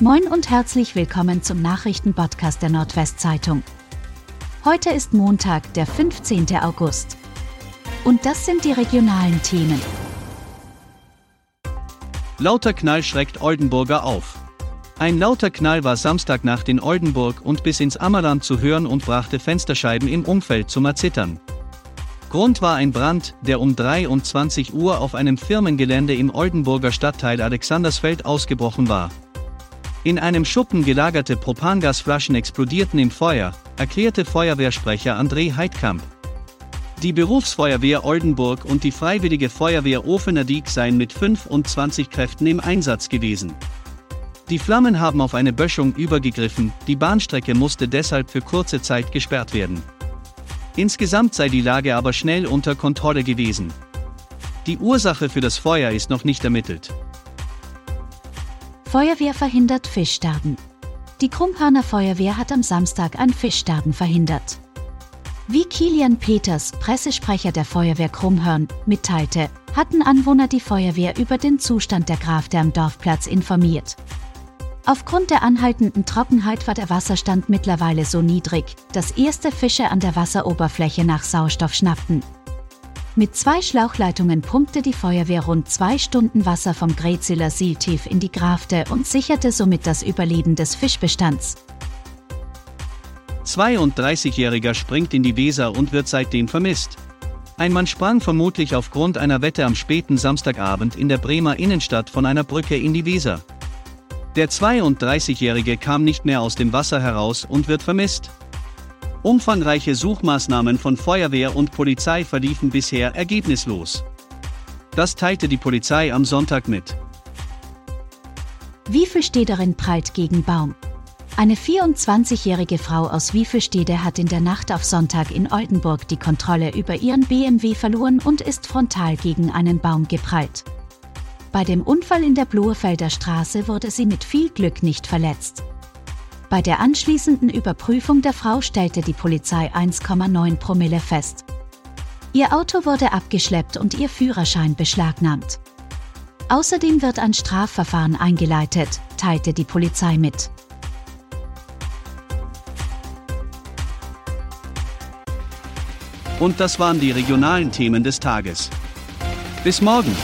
Moin und herzlich willkommen zum Nachrichtenpodcast der Nordwestzeitung. Heute ist Montag, der 15. August. Und das sind die regionalen Themen. Lauter Knall schreckt Oldenburger auf. Ein lauter Knall war Samstagnacht in Oldenburg und bis ins Ammerland zu hören und brachte Fensterscheiben im Umfeld zum Erzittern. Grund war ein Brand, der um 23 Uhr auf einem Firmengelände im Oldenburger Stadtteil Alexandersfeld ausgebrochen war. In einem Schuppen gelagerte Propangasflaschen explodierten im Feuer, erklärte Feuerwehrsprecher André Heidkamp. Die Berufsfeuerwehr Oldenburg und die Freiwillige Feuerwehr Ofenerdiek seien mit 25 Kräften im Einsatz gewesen. Die Flammen haben auf eine Böschung übergegriffen, die Bahnstrecke musste deshalb für kurze Zeit gesperrt werden. Insgesamt sei die Lage aber schnell unter Kontrolle gewesen. Die Ursache für das Feuer ist noch nicht ermittelt. Feuerwehr verhindert Fischsterben. Die Krumphaner Feuerwehr hat am Samstag ein Fischsterben verhindert. Wie Kilian Peters, Pressesprecher der Feuerwehr Krummhörn, mitteilte, hatten Anwohner die Feuerwehr über den Zustand der Grafte am Dorfplatz informiert. Aufgrund der anhaltenden Trockenheit war der Wasserstand mittlerweile so niedrig, dass erste Fische an der Wasseroberfläche nach Sauerstoff schnappten. Mit zwei Schlauchleitungen pumpte die Feuerwehr rund zwei Stunden Wasser vom Grezeler See tief in die Grafte und sicherte somit das Überleben des Fischbestands. 32-Jähriger springt in die Weser und wird seitdem vermisst. Ein Mann sprang vermutlich aufgrund einer Wette am späten Samstagabend in der Bremer Innenstadt von einer Brücke in die Weser. Der 32-Jährige kam nicht mehr aus dem Wasser heraus und wird vermisst. Umfangreiche Suchmaßnahmen von Feuerwehr und Polizei verliefen bisher ergebnislos. Das teilte die Polizei am Sonntag mit. Wiefelstederin prallt gegen Baum. Eine 24-jährige Frau aus Wiefelstede hat in der Nacht auf Sonntag in Oldenburg die Kontrolle über ihren BMW verloren und ist frontal gegen einen Baum geprallt. Bei dem Unfall in der Blohefelder Straße wurde sie mit viel Glück nicht verletzt. Bei der anschließenden Überprüfung der Frau stellte die Polizei 1,9 Promille fest. Ihr Auto wurde abgeschleppt und ihr Führerschein beschlagnahmt. Außerdem wird ein Strafverfahren eingeleitet, teilte die Polizei mit. Und das waren die regionalen Themen des Tages. Bis morgen!